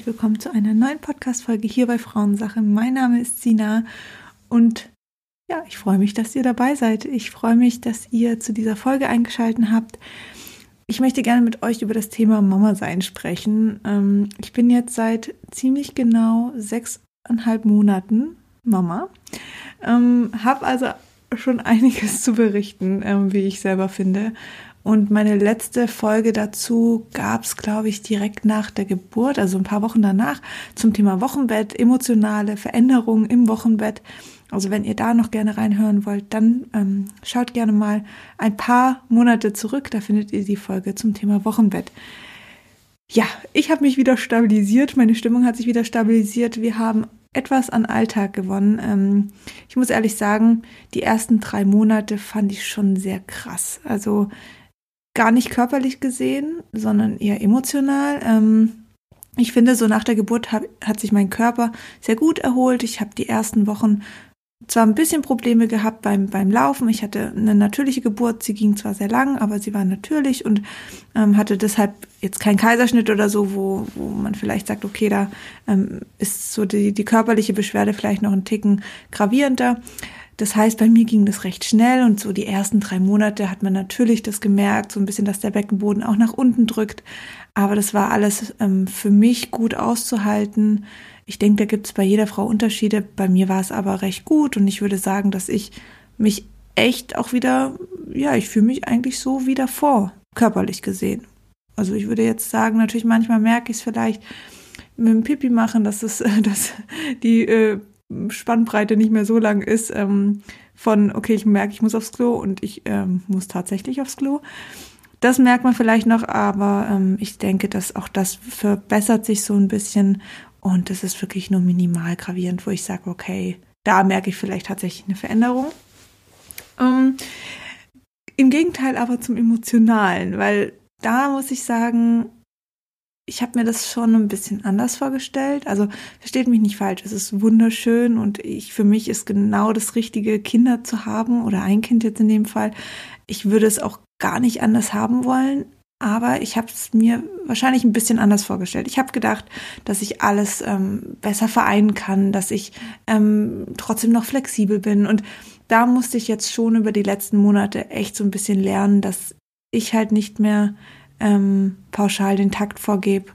herzlich willkommen zu einer neuen Podcast-Folge hier bei Frauensache. Mein Name ist Sina und ja, ich freue mich, dass ihr dabei seid. Ich freue mich, dass ihr zu dieser Folge eingeschaltet habt. Ich möchte gerne mit euch über das Thema Mama sein sprechen. Ähm, ich bin jetzt seit ziemlich genau sechseinhalb Monaten Mama, ähm, habe also schon einiges zu berichten, ähm, wie ich selber finde. Und meine letzte Folge dazu gab es, glaube ich, direkt nach der Geburt, also ein paar Wochen danach, zum Thema Wochenbett, emotionale Veränderungen im Wochenbett. Also wenn ihr da noch gerne reinhören wollt, dann ähm, schaut gerne mal ein paar Monate zurück, da findet ihr die Folge zum Thema Wochenbett. Ja, ich habe mich wieder stabilisiert, meine Stimmung hat sich wieder stabilisiert. Wir haben etwas an Alltag gewonnen. Ähm, ich muss ehrlich sagen, die ersten drei Monate fand ich schon sehr krass. Also gar nicht körperlich gesehen, sondern eher emotional. Ähm, ich finde, so nach der Geburt hab, hat sich mein Körper sehr gut erholt. Ich habe die ersten Wochen zwar ein bisschen Probleme gehabt beim, beim Laufen. Ich hatte eine natürliche Geburt. Sie ging zwar sehr lang, aber sie war natürlich und ähm, hatte deshalb jetzt keinen Kaiserschnitt oder so, wo, wo man vielleicht sagt, okay, da ähm, ist so die, die körperliche Beschwerde vielleicht noch ein Ticken gravierender. Das heißt, bei mir ging das recht schnell und so die ersten drei Monate hat man natürlich das gemerkt, so ein bisschen, dass der Beckenboden auch nach unten drückt. Aber das war alles ähm, für mich gut auszuhalten. Ich denke, da gibt es bei jeder Frau Unterschiede. Bei mir war es aber recht gut und ich würde sagen, dass ich mich echt auch wieder, ja, ich fühle mich eigentlich so wieder vor, körperlich gesehen. Also ich würde jetzt sagen, natürlich manchmal merke ich es vielleicht mit dem Pipi machen, dass es, dass die äh, Spannbreite nicht mehr so lang ist, ähm, von, okay, ich merke, ich muss aufs Klo und ich ähm, muss tatsächlich aufs Klo. Das merkt man vielleicht noch, aber ähm, ich denke, dass auch das verbessert sich so ein bisschen und das ist wirklich nur minimal gravierend, wo ich sage, okay, da merke ich vielleicht tatsächlich eine Veränderung. Ähm, Im Gegenteil aber zum Emotionalen, weil da muss ich sagen, ich habe mir das schon ein bisschen anders vorgestellt. Also versteht mich nicht falsch, es ist wunderschön und ich für mich ist genau das richtige, Kinder zu haben oder ein Kind jetzt in dem Fall. Ich würde es auch gar nicht anders haben wollen, aber ich habe es mir wahrscheinlich ein bisschen anders vorgestellt. Ich habe gedacht, dass ich alles ähm, besser vereinen kann, dass ich ähm, trotzdem noch flexibel bin und da musste ich jetzt schon über die letzten Monate echt so ein bisschen lernen, dass ich halt nicht mehr ähm, pauschal den Takt vorgebe,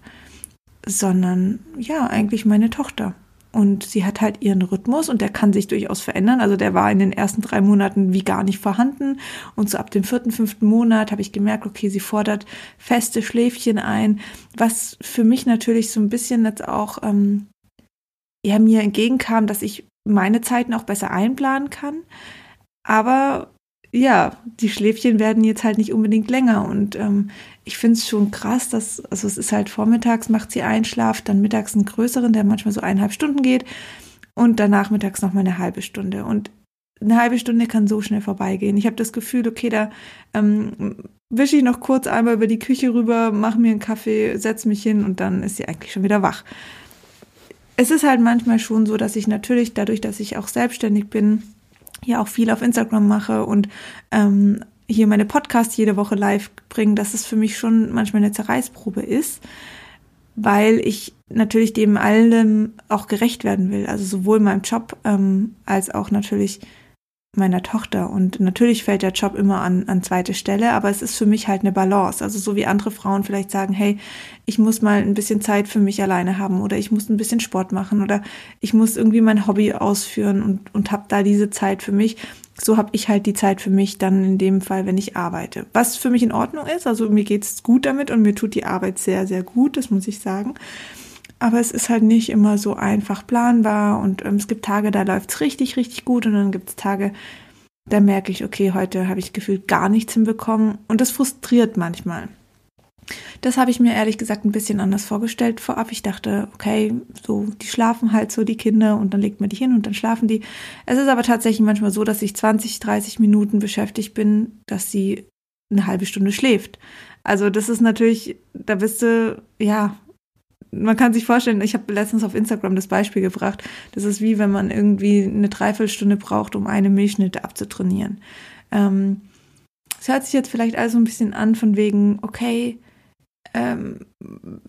sondern ja, eigentlich meine Tochter. Und sie hat halt ihren Rhythmus und der kann sich durchaus verändern. Also der war in den ersten drei Monaten wie gar nicht vorhanden. Und so ab dem vierten, fünften Monat habe ich gemerkt, okay, sie fordert feste Schläfchen ein, was für mich natürlich so ein bisschen jetzt auch ähm, ja, mir entgegenkam, dass ich meine Zeiten auch besser einplanen kann. Aber ja, die Schläfchen werden jetzt halt nicht unbedingt länger. Und ähm, ich finde es schon krass, dass, also es ist halt vormittags macht sie einen Schlaf, dann mittags einen größeren, der manchmal so eineinhalb Stunden geht und danach mittags noch mal eine halbe Stunde. Und eine halbe Stunde kann so schnell vorbeigehen. Ich habe das Gefühl, okay, da ähm, wische ich noch kurz einmal über die Küche rüber, mache mir einen Kaffee, setze mich hin und dann ist sie eigentlich schon wieder wach. Es ist halt manchmal schon so, dass ich natürlich dadurch, dass ich auch selbstständig bin, ja auch viel auf Instagram mache und ähm, hier meine Podcasts jede Woche live bringen, dass es für mich schon manchmal eine Zerreißprobe ist, weil ich natürlich dem allem auch gerecht werden will. Also sowohl meinem Job ähm, als auch natürlich meiner Tochter. Und natürlich fällt der Job immer an, an zweite Stelle, aber es ist für mich halt eine Balance. Also so wie andere Frauen vielleicht sagen, hey, ich muss mal ein bisschen Zeit für mich alleine haben oder ich muss ein bisschen Sport machen oder ich muss irgendwie mein Hobby ausführen und, und habe da diese Zeit für mich. So habe ich halt die Zeit für mich dann in dem Fall, wenn ich arbeite. Was für mich in Ordnung ist, also mir geht's gut damit und mir tut die Arbeit sehr, sehr gut, das muss ich sagen. Aber es ist halt nicht immer so einfach planbar und ähm, es gibt Tage, da läuft's richtig, richtig gut und dann gibt's Tage, da merke ich, okay, heute habe ich gefühlt gar nichts hinbekommen und das frustriert manchmal. Das habe ich mir ehrlich gesagt ein bisschen anders vorgestellt vorab. Ich dachte, okay, so, die schlafen halt so, die Kinder, und dann legt man die hin und dann schlafen die. Es ist aber tatsächlich manchmal so, dass ich 20, 30 Minuten beschäftigt bin, dass sie eine halbe Stunde schläft. Also das ist natürlich, da bist du, ja, man kann sich vorstellen, ich habe letztens auf Instagram das Beispiel gebracht, das ist wie wenn man irgendwie eine Dreiviertelstunde braucht, um eine Milchschnitte abzutrainieren. Ähm, es hört sich jetzt vielleicht also ein bisschen an von wegen, okay, ähm,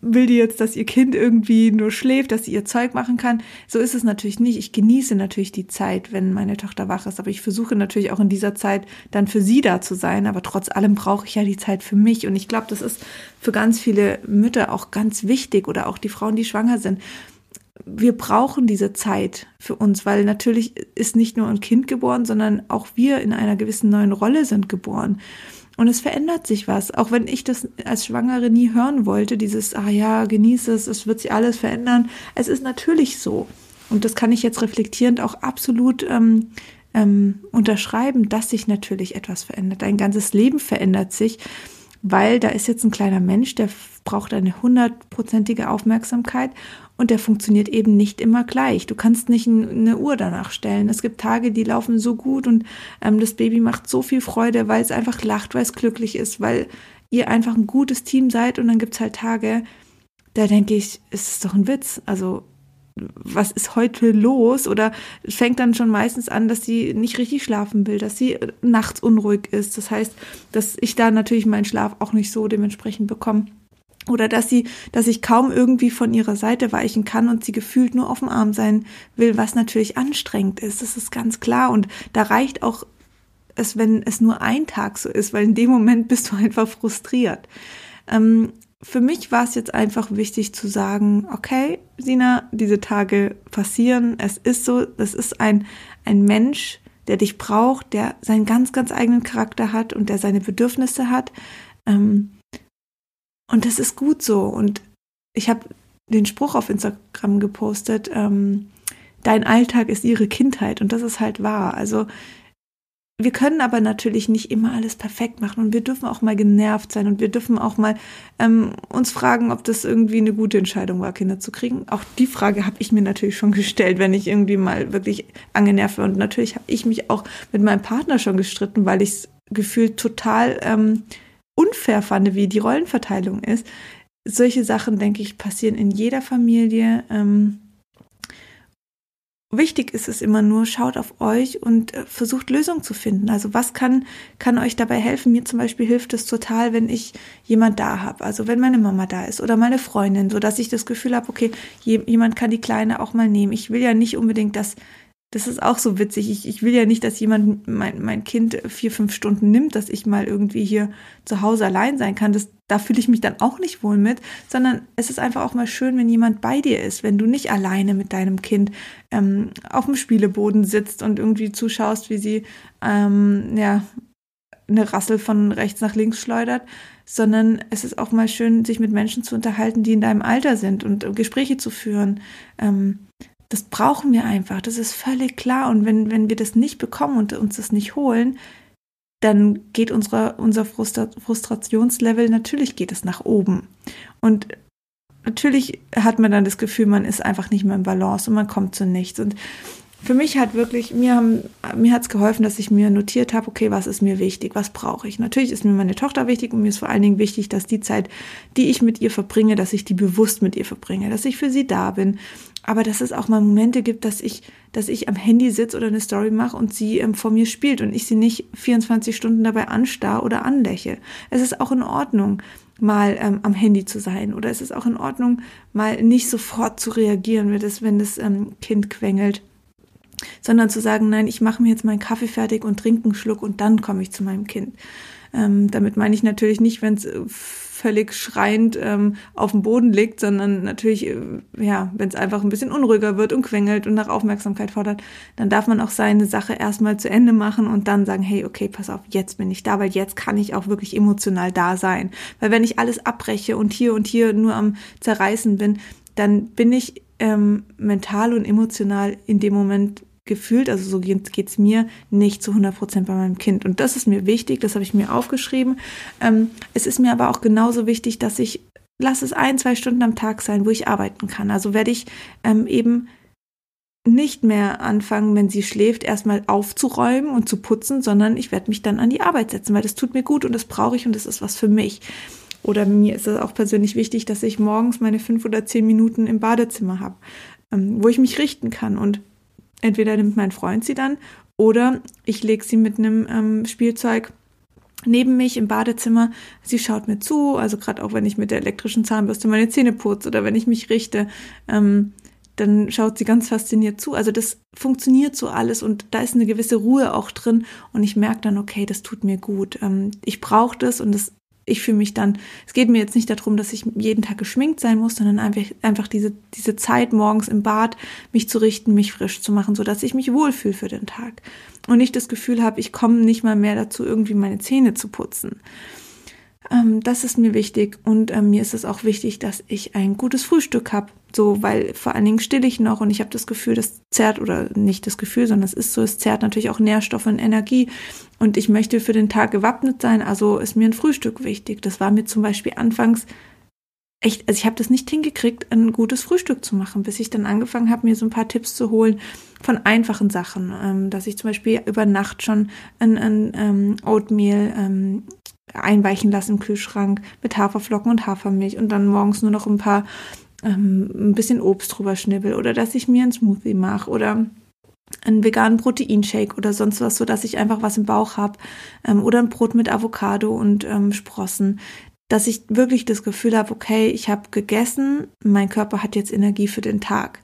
will die jetzt, dass ihr Kind irgendwie nur schläft, dass sie ihr Zeug machen kann. So ist es natürlich nicht. Ich genieße natürlich die Zeit, wenn meine Tochter wach ist, aber ich versuche natürlich auch in dieser Zeit dann für sie da zu sein. Aber trotz allem brauche ich ja die Zeit für mich. Und ich glaube, das ist für ganz viele Mütter auch ganz wichtig oder auch die Frauen, die schwanger sind. Wir brauchen diese Zeit für uns, weil natürlich ist nicht nur ein Kind geboren, sondern auch wir in einer gewissen neuen Rolle sind geboren. Und es verändert sich was. Auch wenn ich das als Schwangere nie hören wollte, dieses, ah ja, genieße es, es wird sich alles verändern. Es ist natürlich so. Und das kann ich jetzt reflektierend auch absolut ähm, ähm, unterschreiben, dass sich natürlich etwas verändert. Dein ganzes Leben verändert sich, weil da ist jetzt ein kleiner Mensch, der braucht eine hundertprozentige Aufmerksamkeit und der funktioniert eben nicht immer gleich. Du kannst nicht eine Uhr danach stellen. Es gibt Tage, die laufen so gut und ähm, das Baby macht so viel Freude, weil es einfach lacht, weil es glücklich ist, weil ihr einfach ein gutes Team seid. Und dann gibt es halt Tage, da denke ich, ist es doch ein Witz. Also was ist heute los? Oder fängt dann schon meistens an, dass sie nicht richtig schlafen will, dass sie nachts unruhig ist. Das heißt, dass ich da natürlich meinen Schlaf auch nicht so dementsprechend bekomme oder dass sie, dass ich kaum irgendwie von ihrer Seite weichen kann und sie gefühlt nur auf dem Arm sein will, was natürlich anstrengend ist. Das ist ganz klar. Und da reicht auch es, wenn es nur ein Tag so ist, weil in dem Moment bist du einfach frustriert. Ähm, für mich war es jetzt einfach wichtig zu sagen, okay, Sina, diese Tage passieren. Es ist so, das ist ein, ein Mensch, der dich braucht, der seinen ganz, ganz eigenen Charakter hat und der seine Bedürfnisse hat. Ähm, und das ist gut so. Und ich habe den Spruch auf Instagram gepostet, ähm, dein Alltag ist ihre Kindheit. Und das ist halt wahr. Also wir können aber natürlich nicht immer alles perfekt machen und wir dürfen auch mal genervt sein und wir dürfen auch mal ähm, uns fragen, ob das irgendwie eine gute Entscheidung war, Kinder zu kriegen. Auch die Frage habe ich mir natürlich schon gestellt, wenn ich irgendwie mal wirklich angenervt war. Und natürlich habe ich mich auch mit meinem Partner schon gestritten, weil ich es gefühlt total ähm, unfair fand, wie die Rollenverteilung ist. Solche Sachen, denke ich, passieren in jeder Familie. Ähm, wichtig ist es immer nur, schaut auf euch und äh, versucht Lösungen zu finden. Also was kann, kann euch dabei helfen? Mir zum Beispiel hilft es total, wenn ich jemand da habe. Also wenn meine Mama da ist oder meine Freundin, so dass ich das Gefühl habe, okay, jemand kann die Kleine auch mal nehmen. Ich will ja nicht unbedingt, dass das ist auch so witzig. Ich, ich will ja nicht, dass jemand mein, mein Kind vier, fünf Stunden nimmt, dass ich mal irgendwie hier zu Hause allein sein kann. Das, da fühle ich mich dann auch nicht wohl mit, sondern es ist einfach auch mal schön, wenn jemand bei dir ist, wenn du nicht alleine mit deinem Kind ähm, auf dem Spieleboden sitzt und irgendwie zuschaust, wie sie ähm, ja, eine Rassel von rechts nach links schleudert, sondern es ist auch mal schön, sich mit Menschen zu unterhalten, die in deinem Alter sind und Gespräche zu führen. Ähm, das brauchen wir einfach, das ist völlig klar. Und wenn, wenn wir das nicht bekommen und uns das nicht holen, dann geht unsere, unser Frustra Frustrationslevel, natürlich geht es nach oben. Und natürlich hat man dann das Gefühl, man ist einfach nicht mehr im Balance und man kommt zu nichts. Und für mich hat wirklich, mir, haben, mir hat es geholfen, dass ich mir notiert habe, okay, was ist mir wichtig, was brauche ich. Natürlich ist mir meine Tochter wichtig und mir ist vor allen Dingen wichtig, dass die Zeit, die ich mit ihr verbringe, dass ich die bewusst mit ihr verbringe, dass ich für sie da bin. Aber dass es auch mal Momente gibt, dass ich, dass ich am Handy sitze oder eine Story mache und sie ähm, vor mir spielt und ich sie nicht 24 Stunden dabei anstarr oder anläche. Es ist auch in Ordnung, mal ähm, am Handy zu sein oder es ist auch in Ordnung, mal nicht sofort zu reagieren, wenn das, wenn das ähm, Kind quengelt sondern zu sagen, nein, ich mache mir jetzt meinen Kaffee fertig und trinke einen Schluck und dann komme ich zu meinem Kind. Ähm, damit meine ich natürlich nicht, wenn es äh, völlig schreiend ähm, auf dem Boden liegt, sondern natürlich, äh, ja, wenn es einfach ein bisschen unruhiger wird und quengelt und nach Aufmerksamkeit fordert, dann darf man auch seine Sache erstmal zu Ende machen und dann sagen, hey, okay, pass auf, jetzt bin ich da, weil jetzt kann ich auch wirklich emotional da sein. Weil wenn ich alles abbreche und hier und hier nur am Zerreißen bin, dann bin ich ähm, mental und emotional in dem Moment gefühlt, also so geht es mir, nicht zu 100 Prozent bei meinem Kind. Und das ist mir wichtig, das habe ich mir aufgeschrieben. Ähm, es ist mir aber auch genauso wichtig, dass ich, lass es ein, zwei Stunden am Tag sein, wo ich arbeiten kann. Also werde ich ähm, eben nicht mehr anfangen, wenn sie schläft, erstmal aufzuräumen und zu putzen, sondern ich werde mich dann an die Arbeit setzen, weil das tut mir gut und das brauche ich und das ist was für mich. Oder mir ist es auch persönlich wichtig, dass ich morgens meine fünf oder zehn Minuten im Badezimmer habe, ähm, wo ich mich richten kann. Und entweder nimmt mein Freund sie dann oder ich lege sie mit einem ähm, Spielzeug neben mich im Badezimmer. Sie schaut mir zu, also gerade auch wenn ich mit der elektrischen Zahnbürste meine Zähne putze oder wenn ich mich richte, ähm, dann schaut sie ganz fasziniert zu. Also das funktioniert so alles und da ist eine gewisse Ruhe auch drin und ich merke dann, okay, das tut mir gut. Ähm, ich brauche das und das ich fühle mich dann, es geht mir jetzt nicht darum, dass ich jeden Tag geschminkt sein muss, sondern einfach, einfach diese, diese Zeit morgens im Bad, mich zu richten, mich frisch zu machen, so dass ich mich wohlfühle für den Tag. Und nicht das Gefühl habe, ich komme nicht mal mehr dazu, irgendwie meine Zähne zu putzen. Ähm, das ist mir wichtig und ähm, mir ist es auch wichtig, dass ich ein gutes Frühstück habe. So, weil vor allen Dingen still ich noch und ich habe das Gefühl, das zerrt oder nicht das Gefühl, sondern es ist so, es zerrt natürlich auch Nährstoffe und Energie und ich möchte für den Tag gewappnet sein, also ist mir ein Frühstück wichtig. Das war mir zum Beispiel anfangs echt, also ich habe das nicht hingekriegt, ein gutes Frühstück zu machen, bis ich dann angefangen habe, mir so ein paar Tipps zu holen von einfachen Sachen, ähm, dass ich zum Beispiel über Nacht schon ein, ein ähm, Oatmeal ähm, einweichen lasse im Kühlschrank mit Haferflocken und Hafermilch und dann morgens nur noch ein paar ähm, ein bisschen Obst drüber schnibbel oder dass ich mir einen Smoothie mache oder einen veganen Proteinshake oder sonst was, so dass ich einfach was im Bauch habe ähm, oder ein Brot mit Avocado und ähm, Sprossen, dass ich wirklich das Gefühl habe, okay, ich habe gegessen, mein Körper hat jetzt Energie für den Tag.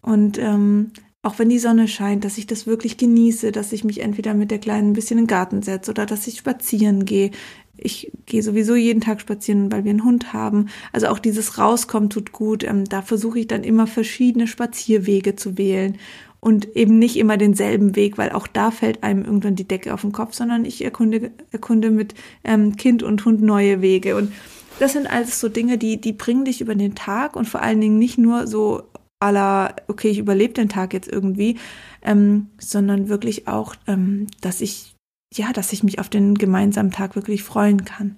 Und ähm, auch wenn die Sonne scheint, dass ich das wirklich genieße, dass ich mich entweder mit der Kleinen ein bisschen in den Garten setze oder dass ich spazieren gehe. Ich gehe sowieso jeden Tag spazieren, weil wir einen Hund haben. Also auch dieses Rauskommen tut gut. Ähm, da versuche ich dann immer verschiedene Spazierwege zu wählen und eben nicht immer denselben Weg, weil auch da fällt einem irgendwann die Decke auf den Kopf, sondern ich erkunde, erkunde mit ähm, Kind und Hund neue Wege. Und das sind alles so Dinge, die, die bringen dich über den Tag und vor allen Dingen nicht nur so aller, okay, ich überlebe den Tag jetzt irgendwie, ähm, sondern wirklich auch, ähm, dass ich, ja, dass ich mich auf den gemeinsamen Tag wirklich freuen kann.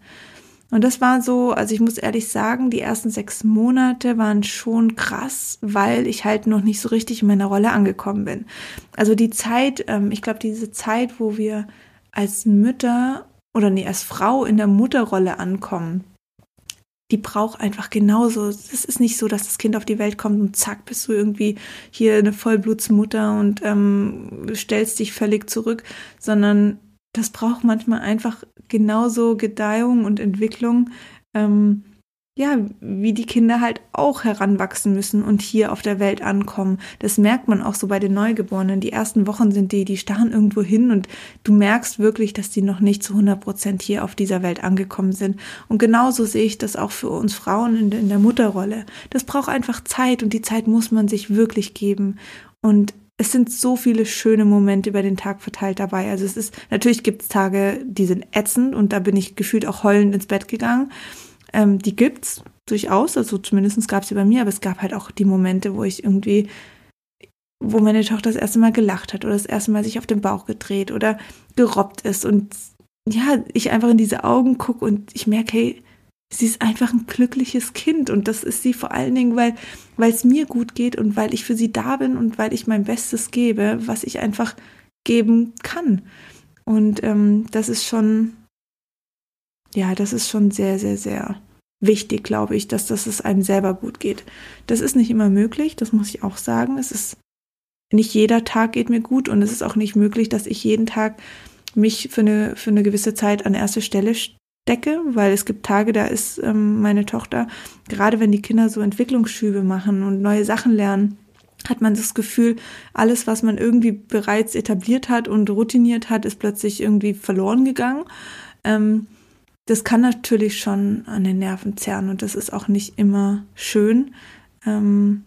Und das war so, also ich muss ehrlich sagen, die ersten sechs Monate waren schon krass, weil ich halt noch nicht so richtig in meiner Rolle angekommen bin. Also die Zeit, ähm, ich glaube, diese Zeit, wo wir als Mütter oder nee, als Frau in der Mutterrolle ankommen, die braucht einfach genauso. Es ist nicht so, dass das Kind auf die Welt kommt und zack, bist du irgendwie hier eine Vollblutsmutter und ähm, stellst dich völlig zurück, sondern das braucht manchmal einfach genauso Gedeihung und Entwicklung. Ähm, ja, wie die Kinder halt auch heranwachsen müssen und hier auf der Welt ankommen. Das merkt man auch so bei den Neugeborenen. Die ersten Wochen sind die, die starren irgendwo hin und du merkst wirklich, dass die noch nicht zu 100 Prozent hier auf dieser Welt angekommen sind. Und genauso sehe ich das auch für uns Frauen in, in der Mutterrolle. Das braucht einfach Zeit und die Zeit muss man sich wirklich geben. Und es sind so viele schöne Momente über den Tag verteilt dabei. Also es ist, natürlich gibt es Tage, die sind ätzend und da bin ich gefühlt auch heulend ins Bett gegangen. Ähm, die gibt's durchaus, also zumindest gab es sie bei mir, aber es gab halt auch die Momente, wo ich irgendwie, wo meine Tochter das erste Mal gelacht hat oder das erste Mal sich auf den Bauch gedreht oder gerobbt ist und ja, ich einfach in diese Augen gucke und ich merke, hey, sie ist einfach ein glückliches Kind und das ist sie vor allen Dingen, weil weil es mir gut geht und weil ich für sie da bin und weil ich mein Bestes gebe, was ich einfach geben kann. Und ähm, das ist schon ja, das ist schon sehr, sehr, sehr wichtig, glaube ich, dass, dass es einem selber gut geht. Das ist nicht immer möglich, das muss ich auch sagen. Es ist nicht jeder Tag geht mir gut und es ist auch nicht möglich, dass ich jeden Tag mich für eine, für eine gewisse Zeit an erste Stelle stecke, weil es gibt Tage, da ist ähm, meine Tochter, gerade wenn die Kinder so Entwicklungsschübe machen und neue Sachen lernen, hat man das Gefühl, alles, was man irgendwie bereits etabliert hat und routiniert hat, ist plötzlich irgendwie verloren gegangen. Ähm, das kann natürlich schon an den Nerven zerren und das ist auch nicht immer schön ähm,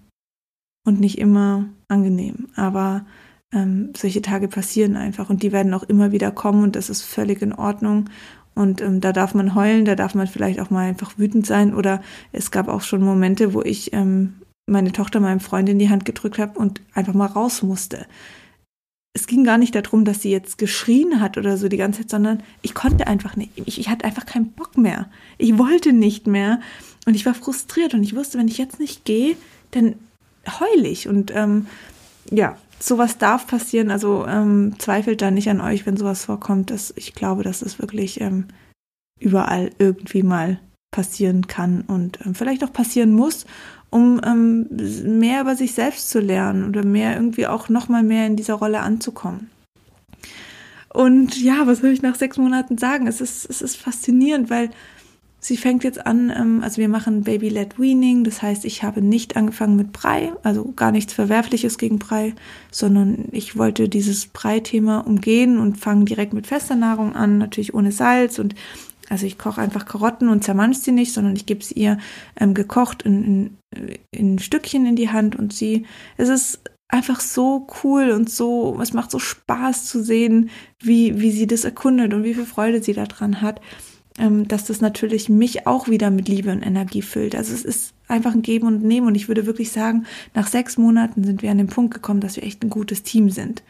und nicht immer angenehm. Aber ähm, solche Tage passieren einfach und die werden auch immer wieder kommen und das ist völlig in Ordnung. Und ähm, da darf man heulen, da darf man vielleicht auch mal einfach wütend sein. Oder es gab auch schon Momente, wo ich ähm, meine Tochter meinem Freund in die Hand gedrückt habe und einfach mal raus musste es ging gar nicht darum, dass sie jetzt geschrien hat oder so die ganze Zeit, sondern ich konnte einfach nicht. Ich, ich hatte einfach keinen Bock mehr. Ich wollte nicht mehr. Und ich war frustriert und ich wusste, wenn ich jetzt nicht gehe, dann heule ich. Und ähm, ja, sowas darf passieren. Also ähm, zweifelt da nicht an euch, wenn sowas vorkommt. Das, ich glaube, dass es wirklich ähm, überall irgendwie mal passieren kann und ähm, vielleicht auch passieren muss um ähm, mehr über sich selbst zu lernen oder mehr irgendwie auch noch mal mehr in dieser Rolle anzukommen. Und ja, was soll ich nach sechs Monaten sagen? Es ist, es ist faszinierend, weil sie fängt jetzt an, ähm, also wir machen Baby-led Weaning, das heißt, ich habe nicht angefangen mit Brei, also gar nichts Verwerfliches gegen Brei, sondern ich wollte dieses Brei-Thema umgehen und fange direkt mit fester Nahrung an, natürlich ohne Salz und also ich koche einfach Karotten und zermansch sie nicht, sondern ich gebe sie ihr ähm, gekocht in, in, in Stückchen in die Hand und sie, es ist einfach so cool und so, es macht so Spaß zu sehen, wie, wie sie das erkundet und wie viel Freude sie daran hat, ähm, dass das natürlich mich auch wieder mit Liebe und Energie füllt. Also es ist einfach ein Geben und Nehmen und ich würde wirklich sagen, nach sechs Monaten sind wir an den Punkt gekommen, dass wir echt ein gutes Team sind.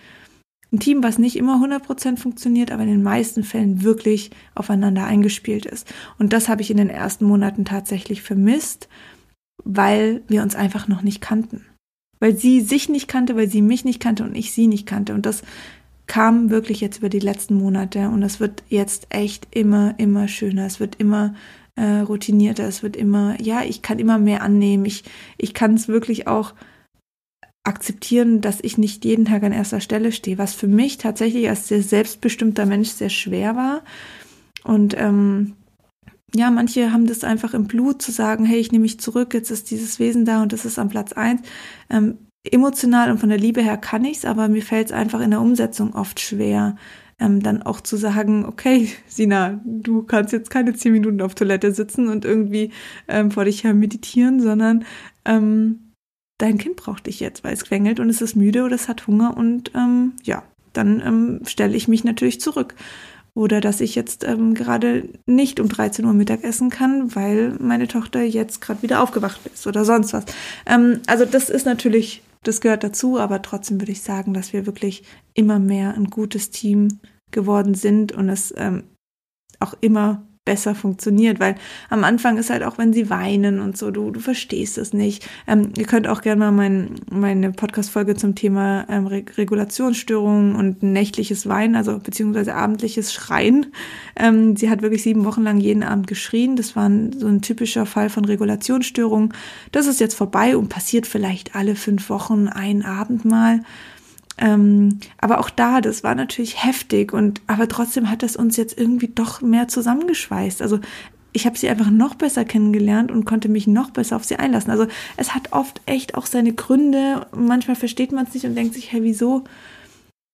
Ein Team, was nicht immer 100% funktioniert, aber in den meisten Fällen wirklich aufeinander eingespielt ist. Und das habe ich in den ersten Monaten tatsächlich vermisst, weil wir uns einfach noch nicht kannten weil sie sich nicht kannte, weil sie mich nicht kannte und ich sie nicht kannte. Und das kam wirklich jetzt über die letzten Monate und es wird jetzt echt immer, immer schöner. Es wird immer äh, routinierter, es wird immer, ja, ich kann immer mehr annehmen. Ich, ich kann es wirklich auch akzeptieren, dass ich nicht jeden Tag an erster Stelle stehe, was für mich tatsächlich als sehr selbstbestimmter Mensch sehr schwer war. Und ähm, ja, manche haben das einfach im Blut zu sagen, hey, ich nehme mich zurück, jetzt ist dieses Wesen da und das ist am Platz eins. Ähm, emotional und von der Liebe her kann ich's, aber mir fällt es einfach in der Umsetzung oft schwer, ähm, dann auch zu sagen, okay, Sina, du kannst jetzt keine zehn Minuten auf Toilette sitzen und irgendwie ähm, vor dich her meditieren, sondern ähm, dein Kind braucht dich jetzt, weil es quengelt und es ist müde oder es hat Hunger und ähm, ja, dann ähm, stelle ich mich natürlich zurück oder dass ich jetzt ähm, gerade nicht um 13 Uhr Mittag essen kann, weil meine Tochter jetzt gerade wieder aufgewacht ist oder sonst was. Ähm, also das ist natürlich, das gehört dazu, aber trotzdem würde ich sagen, dass wir wirklich immer mehr ein gutes Team geworden sind und es ähm, auch immer besser funktioniert, weil am Anfang ist halt auch, wenn sie weinen und so, du, du verstehst es nicht. Ähm, ihr könnt auch gerne mal mein, meine Podcast-Folge zum Thema ähm, Re Regulationsstörungen und nächtliches Weinen, also beziehungsweise abendliches Schreien. Ähm, sie hat wirklich sieben Wochen lang jeden Abend geschrien. Das war ein, so ein typischer Fall von Regulationsstörungen. Das ist jetzt vorbei und passiert vielleicht alle fünf Wochen ein Abend mal. Ähm, aber auch da, das war natürlich heftig und aber trotzdem hat das uns jetzt irgendwie doch mehr zusammengeschweißt. Also ich habe sie einfach noch besser kennengelernt und konnte mich noch besser auf sie einlassen. Also es hat oft echt auch seine Gründe. Manchmal versteht man es nicht und denkt sich, hey, wieso?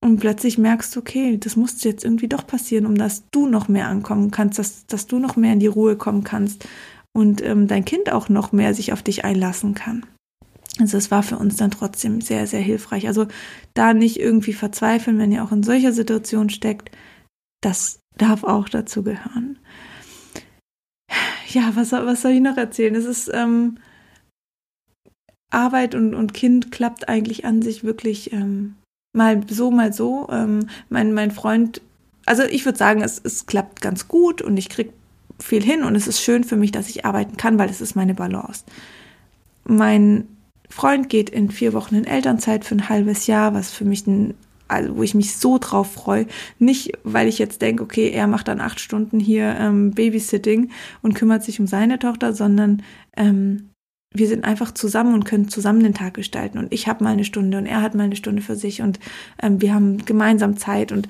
Und plötzlich merkst du, okay, das muss jetzt irgendwie doch passieren, um dass du noch mehr ankommen kannst, dass, dass du noch mehr in die Ruhe kommen kannst und ähm, dein Kind auch noch mehr sich auf dich einlassen kann. Also es war für uns dann trotzdem sehr, sehr hilfreich. Also da nicht irgendwie verzweifeln, wenn ihr auch in solcher Situation steckt. Das darf auch dazu gehören. Ja, was, was soll ich noch erzählen? Es ist ähm, Arbeit und, und Kind klappt eigentlich an sich wirklich ähm, mal so, mal so. Ähm, mein, mein Freund, also ich würde sagen, es, es klappt ganz gut und ich kriege viel hin und es ist schön für mich, dass ich arbeiten kann, weil es ist meine Balance. Mein Freund geht in vier Wochen in Elternzeit für ein halbes Jahr, was für mich ein also wo ich mich so drauf freue. Nicht, weil ich jetzt denke, okay, er macht dann acht Stunden hier ähm, Babysitting und kümmert sich um seine Tochter, sondern ähm, wir sind einfach zusammen und können zusammen den Tag gestalten. Und ich habe mal eine Stunde und er hat mal eine Stunde für sich und ähm, wir haben gemeinsam Zeit. Und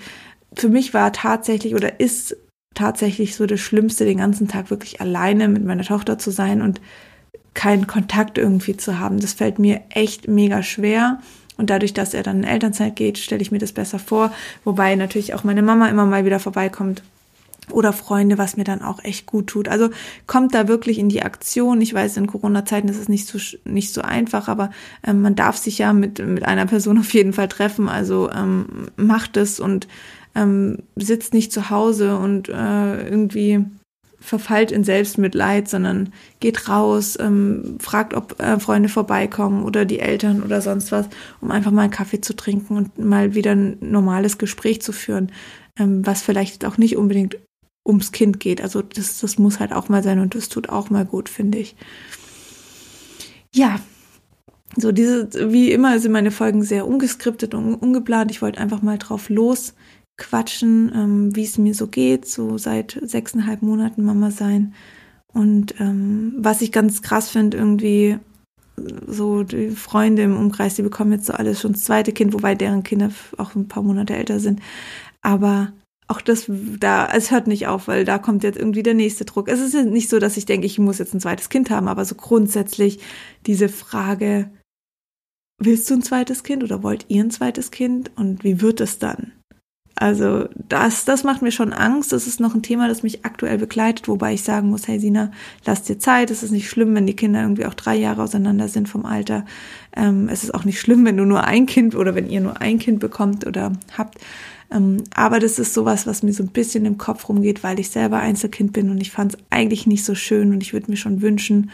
für mich war tatsächlich oder ist tatsächlich so das Schlimmste, den ganzen Tag wirklich alleine mit meiner Tochter zu sein und keinen Kontakt irgendwie zu haben. Das fällt mir echt mega schwer. Und dadurch, dass er dann in Elternzeit geht, stelle ich mir das besser vor. Wobei natürlich auch meine Mama immer mal wieder vorbeikommt oder Freunde, was mir dann auch echt gut tut. Also kommt da wirklich in die Aktion. Ich weiß, in Corona-Zeiten ist es nicht so nicht so einfach, aber ähm, man darf sich ja mit mit einer Person auf jeden Fall treffen. Also ähm, macht es und ähm, sitzt nicht zu Hause und äh, irgendwie verfallt in Selbstmitleid, sondern geht raus, ähm, fragt, ob äh, Freunde vorbeikommen oder die Eltern oder sonst was, um einfach mal einen Kaffee zu trinken und mal wieder ein normales Gespräch zu führen, ähm, was vielleicht auch nicht unbedingt ums Kind geht. Also das, das muss halt auch mal sein und das tut auch mal gut, finde ich. Ja, so diese, wie immer sind meine Folgen sehr ungeskriptet und ungeplant. Ich wollte einfach mal drauf los quatschen, ähm, wie es mir so geht, so seit sechseinhalb Monaten Mama sein. Und ähm, was ich ganz krass finde, irgendwie, so die Freunde im Umkreis, die bekommen jetzt so alles schon das zweite Kind, wobei deren Kinder auch ein paar Monate älter sind. Aber auch das da, es hört nicht auf, weil da kommt jetzt irgendwie der nächste Druck. Es ist nicht so, dass ich denke, ich muss jetzt ein zweites Kind haben, aber so grundsätzlich diese Frage, willst du ein zweites Kind oder wollt ihr ein zweites Kind und wie wird es dann? Also das, das macht mir schon Angst. Das ist noch ein Thema, das mich aktuell begleitet, wobei ich sagen muss, hey Sina, lass dir Zeit. Es ist nicht schlimm, wenn die Kinder irgendwie auch drei Jahre auseinander sind vom Alter. Ähm, es ist auch nicht schlimm, wenn du nur ein Kind oder wenn ihr nur ein Kind bekommt oder habt. Ähm, aber das ist sowas, was mir so ein bisschen im Kopf rumgeht, weil ich selber Einzelkind bin und ich fand es eigentlich nicht so schön und ich würde mir schon wünschen,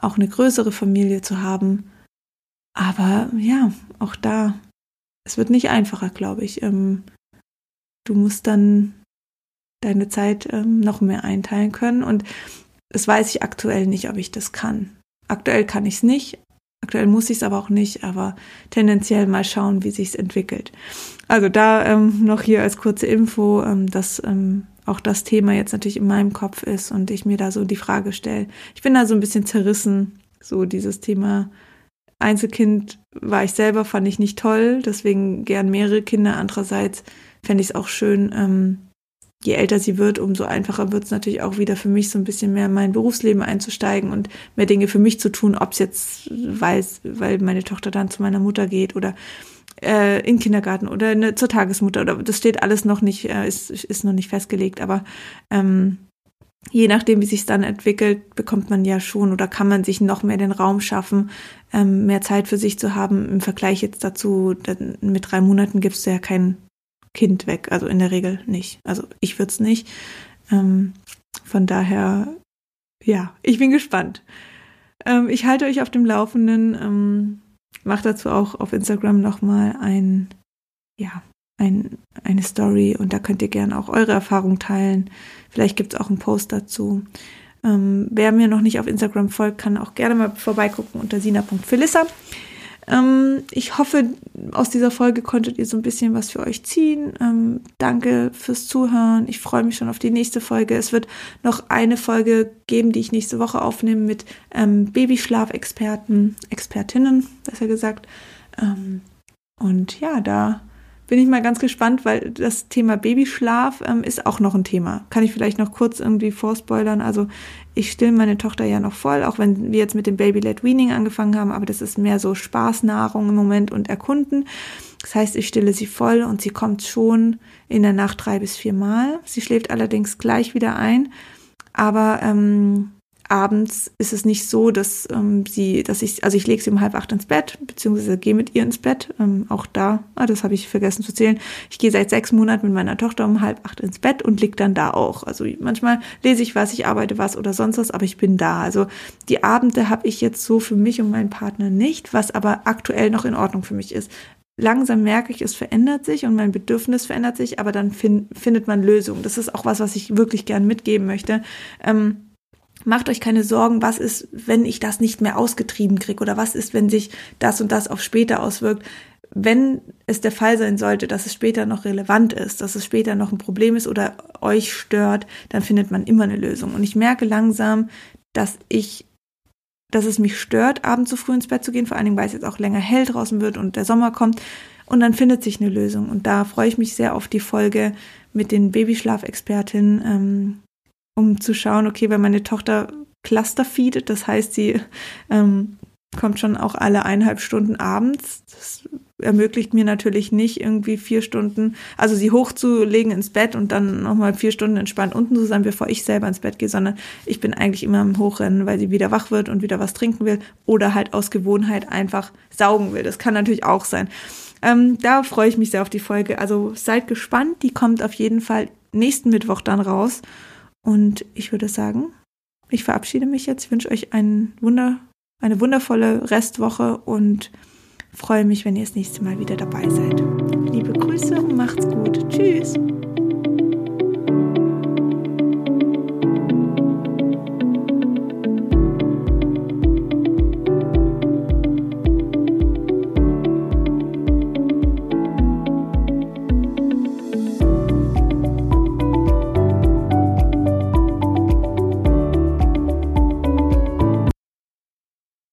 auch eine größere Familie zu haben. Aber ja, auch da, es wird nicht einfacher, glaube ich. Ähm, du musst dann deine Zeit ähm, noch mehr einteilen können und das weiß ich aktuell nicht, ob ich das kann. Aktuell kann ich es nicht, Aktuell muss ich es aber auch nicht, aber tendenziell mal schauen, wie sich es entwickelt. Also da ähm, noch hier als kurze Info, ähm, dass ähm, auch das Thema jetzt natürlich in meinem Kopf ist und ich mir da so die Frage stelle. Ich bin da so ein bisschen zerrissen, so dieses Thema Einzelkind war ich selber, fand ich nicht toll, deswegen gern mehrere Kinder. Andererseits fände ich es auch schön, ähm, je älter sie wird, umso einfacher wird es natürlich auch wieder für mich so ein bisschen mehr in mein Berufsleben einzusteigen und mehr Dinge für mich zu tun, ob es jetzt weiß, weil meine Tochter dann zu meiner Mutter geht oder äh, in den Kindergarten oder eine, zur Tagesmutter oder das steht alles noch nicht, äh, ist, ist noch nicht festgelegt, aber ähm, je nachdem, wie sich dann entwickelt, bekommt man ja schon oder kann man sich noch mehr den Raum schaffen, ähm, mehr Zeit für sich zu haben. Im Vergleich jetzt dazu, mit drei Monaten gibst du ja kein Kind weg. Also in der Regel nicht. Also ich würde es nicht. Ähm, von daher, ja, ich bin gespannt. Ähm, ich halte euch auf dem Laufenden. Ähm, Mache dazu auch auf Instagram nochmal ein, ja, ein, eine Story und da könnt ihr gerne auch eure Erfahrung teilen. Vielleicht gibt es auch einen Post dazu. Ähm, wer mir noch nicht auf Instagram folgt, kann auch gerne mal vorbeigucken unter sina.philissa. Ähm, ich hoffe, aus dieser Folge konntet ihr so ein bisschen was für euch ziehen. Ähm, danke fürs Zuhören. Ich freue mich schon auf die nächste Folge. Es wird noch eine Folge geben, die ich nächste Woche aufnehme mit ähm, Babyschlafexperten, Expertinnen, besser gesagt. Und ja, da bin ich mal ganz gespannt, weil das Thema Babyschlaf ähm, ist auch noch ein Thema. Kann ich vielleicht noch kurz irgendwie vorspoilern. Also ich still meine Tochter ja noch voll, auch wenn wir jetzt mit dem Baby-led Weaning angefangen haben, aber das ist mehr so Spaßnahrung im Moment und Erkunden. Das heißt, ich stille sie voll und sie kommt schon in der Nacht drei bis vier Mal. Sie schläft allerdings gleich wieder ein, aber ähm, abends ist es nicht so, dass ähm, sie, dass ich, also ich lege sie um halb acht ins Bett, beziehungsweise gehe mit ihr ins Bett. Ähm, auch da, ah, das habe ich vergessen zu zählen. Ich gehe seit sechs Monaten mit meiner Tochter um halb acht ins Bett und liege dann da auch. Also manchmal lese ich was, ich arbeite was oder sonst was, aber ich bin da. Also die Abende habe ich jetzt so für mich und meinen Partner nicht, was aber aktuell noch in Ordnung für mich ist. Langsam merke ich, es verändert sich und mein Bedürfnis verändert sich, aber dann find, findet man Lösungen. Das ist auch was, was ich wirklich gern mitgeben möchte. Ähm, macht euch keine Sorgen, was ist, wenn ich das nicht mehr ausgetrieben kriege oder was ist, wenn sich das und das auf später auswirkt. Wenn es der Fall sein sollte, dass es später noch relevant ist, dass es später noch ein Problem ist oder euch stört, dann findet man immer eine Lösung. Und ich merke langsam, dass ich dass es mich stört, abends zu früh ins Bett zu gehen, vor allen Dingen, weil es jetzt auch länger hell draußen wird und der Sommer kommt. Und dann findet sich eine Lösung. Und da freue ich mich sehr auf die Folge mit den Babyschlafexpertinnen, ähm, um zu schauen, okay, wenn meine Tochter Cluster feedet, das heißt, sie ähm, kommt schon auch alle eineinhalb Stunden abends. Das ermöglicht mir natürlich nicht irgendwie vier Stunden, also sie hochzulegen ins Bett und dann nochmal vier Stunden entspannt unten zu sein, bevor ich selber ins Bett gehe, sondern ich bin eigentlich immer im Hochrennen, weil sie wieder wach wird und wieder was trinken will oder halt aus Gewohnheit einfach saugen will. Das kann natürlich auch sein. Ähm, da freue ich mich sehr auf die Folge. Also seid gespannt, die kommt auf jeden Fall nächsten Mittwoch dann raus. Und ich würde sagen, ich verabschiede mich jetzt, wünsche euch einen Wunder, eine wundervolle Restwoche und freue mich, wenn ihr das nächste Mal wieder dabei seid. Liebe Grüße macht's gut. Tschüss.